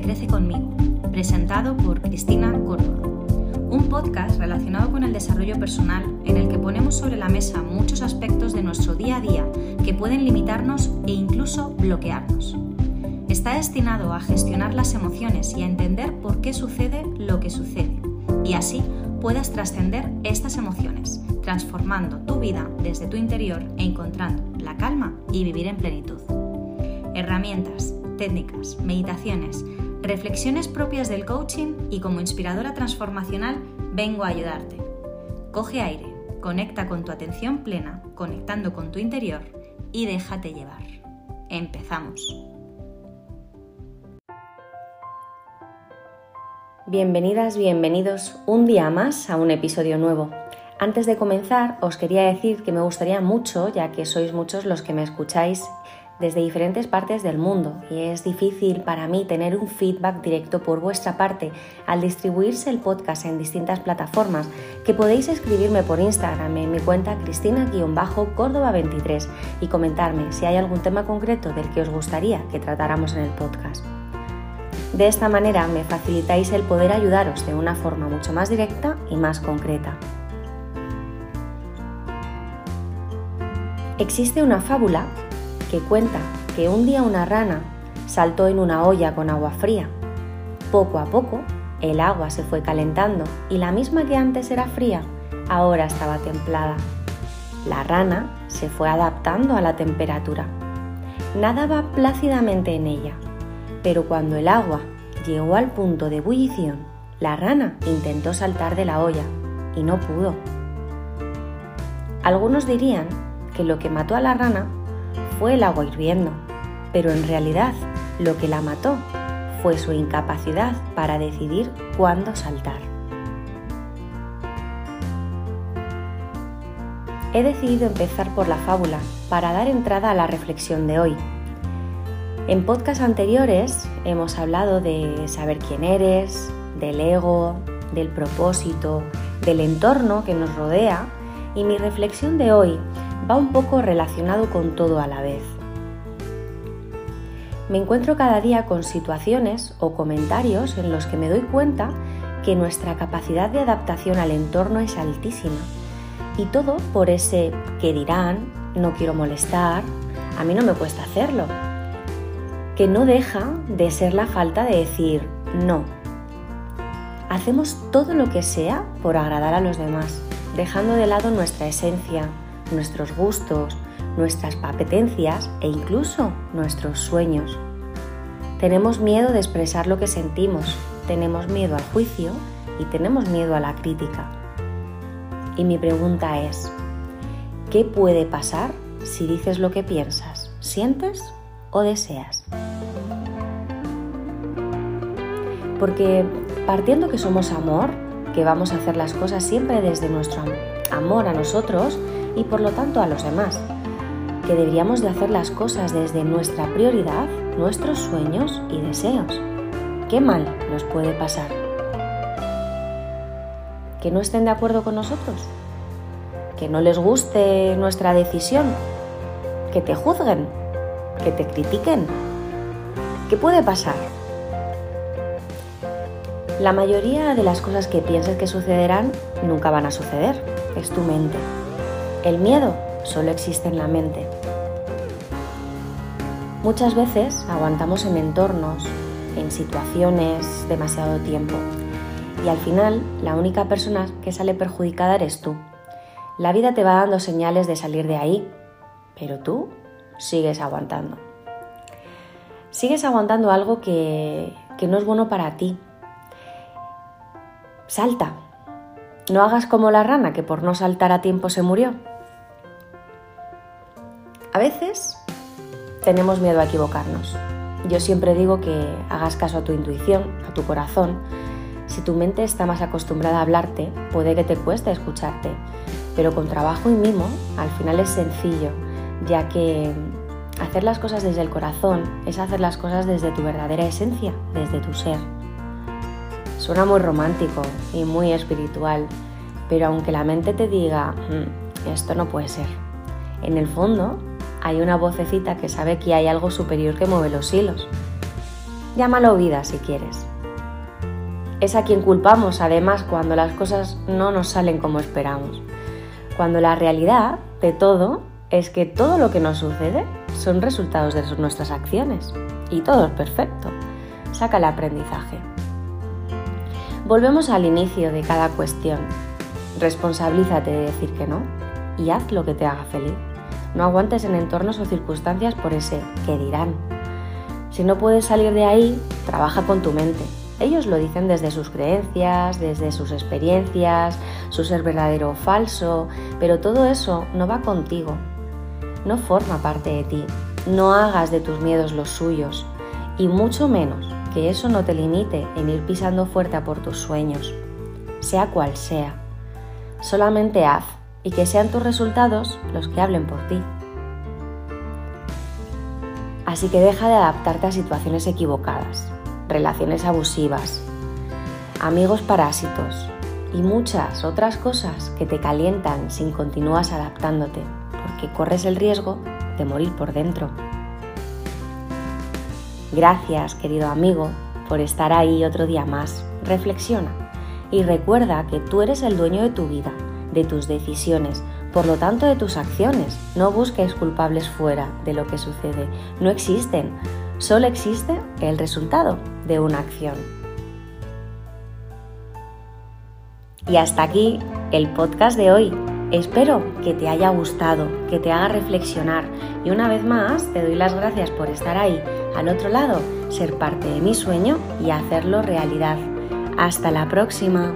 Crece conmigo, presentado por Cristina Córdoba. Un podcast relacionado con el desarrollo personal en el que ponemos sobre la mesa muchos aspectos de nuestro día a día que pueden limitarnos e incluso bloquearnos. Está destinado a gestionar las emociones y a entender por qué sucede lo que sucede, y así puedas trascender estas emociones, transformando tu vida desde tu interior e encontrando la calma y vivir en plenitud. Herramientas, técnicas, meditaciones, reflexiones propias del coaching y como inspiradora transformacional vengo a ayudarte. Coge aire, conecta con tu atención plena, conectando con tu interior y déjate llevar. Empezamos. Bienvenidas, bienvenidos un día más a un episodio nuevo. Antes de comenzar, os quería decir que me gustaría mucho, ya que sois muchos los que me escucháis desde diferentes partes del mundo y es difícil para mí tener un feedback directo por vuestra parte al distribuirse el podcast en distintas plataformas que podéis escribirme por Instagram en mi cuenta cristina-córdoba23 y comentarme si hay algún tema concreto del que os gustaría que tratáramos en el podcast. De esta manera me facilitáis el poder ayudaros de una forma mucho más directa y más concreta. Existe una fábula que cuenta que un día una rana saltó en una olla con agua fría. Poco a poco, el agua se fue calentando y la misma que antes era fría, ahora estaba templada. La rana se fue adaptando a la temperatura. Nadaba plácidamente en ella, pero cuando el agua llegó al punto de ebullición, la rana intentó saltar de la olla y no pudo. Algunos dirían que lo que mató a la rana fue el agua hirviendo, pero en realidad lo que la mató fue su incapacidad para decidir cuándo saltar. He decidido empezar por la fábula para dar entrada a la reflexión de hoy. En podcasts anteriores hemos hablado de saber quién eres, del ego, del propósito, del entorno que nos rodea y mi reflexión de hoy va un poco relacionado con todo a la vez. Me encuentro cada día con situaciones o comentarios en los que me doy cuenta que nuestra capacidad de adaptación al entorno es altísima. Y todo por ese que dirán, no quiero molestar, a mí no me cuesta hacerlo. Que no deja de ser la falta de decir no. Hacemos todo lo que sea por agradar a los demás, dejando de lado nuestra esencia, nuestros gustos, nuestras apetencias e incluso nuestros sueños. Tenemos miedo de expresar lo que sentimos, tenemos miedo al juicio y tenemos miedo a la crítica. Y mi pregunta es, ¿qué puede pasar si dices lo que piensas, sientes o deseas? Porque partiendo que somos amor, que vamos a hacer las cosas siempre desde nuestro amor a nosotros, y por lo tanto a los demás, que deberíamos de hacer las cosas desde nuestra prioridad, nuestros sueños y deseos. ¿Qué mal nos puede pasar? ¿Que no estén de acuerdo con nosotros? ¿Que no les guste nuestra decisión? ¿Que te juzguen? ¿Que te critiquen? ¿Qué puede pasar? La mayoría de las cosas que piensas que sucederán nunca van a suceder. Es tu mente. El miedo solo existe en la mente. Muchas veces aguantamos en entornos, en situaciones demasiado tiempo y al final la única persona que sale perjudicada eres tú. La vida te va dando señales de salir de ahí, pero tú sigues aguantando. Sigues aguantando algo que, que no es bueno para ti. Salta. No hagas como la rana que por no saltar a tiempo se murió. A veces tenemos miedo a equivocarnos. Yo siempre digo que hagas caso a tu intuición, a tu corazón. Si tu mente está más acostumbrada a hablarte, puede que te cueste escucharte, pero con trabajo y mimo al final es sencillo, ya que hacer las cosas desde el corazón es hacer las cosas desde tu verdadera esencia, desde tu ser. Suena muy romántico y muy espiritual, pero aunque la mente te diga, mm, esto no puede ser, en el fondo hay una vocecita que sabe que hay algo superior que mueve los hilos. Llámalo vida si quieres. Es a quien culpamos además cuando las cosas no nos salen como esperamos. Cuando la realidad de todo es que todo lo que nos sucede son resultados de nuestras acciones. Y todo es perfecto. Saca el aprendizaje. Volvemos al inicio de cada cuestión. Responsabilízate de decir que no y haz lo que te haga feliz. No aguantes en entornos o circunstancias por ese que dirán. Si no puedes salir de ahí, trabaja con tu mente. Ellos lo dicen desde sus creencias, desde sus experiencias, su ser verdadero o falso, pero todo eso no va contigo. No forma parte de ti. No hagas de tus miedos los suyos. Y mucho menos que eso no te limite en ir pisando fuerte por tus sueños, sea cual sea. Solamente haz y que sean tus resultados los que hablen por ti. Así que deja de adaptarte a situaciones equivocadas, relaciones abusivas, amigos parásitos y muchas otras cosas que te calientan sin continúas adaptándote, porque corres el riesgo de morir por dentro. Gracias, querido amigo, por estar ahí otro día más. Reflexiona y recuerda que tú eres el dueño de tu vida de tus decisiones, por lo tanto de tus acciones. No busques culpables fuera de lo que sucede. No existen. Solo existe el resultado de una acción. Y hasta aquí el podcast de hoy. Espero que te haya gustado, que te haga reflexionar y una vez más te doy las gracias por estar ahí, al otro lado, ser parte de mi sueño y hacerlo realidad. Hasta la próxima.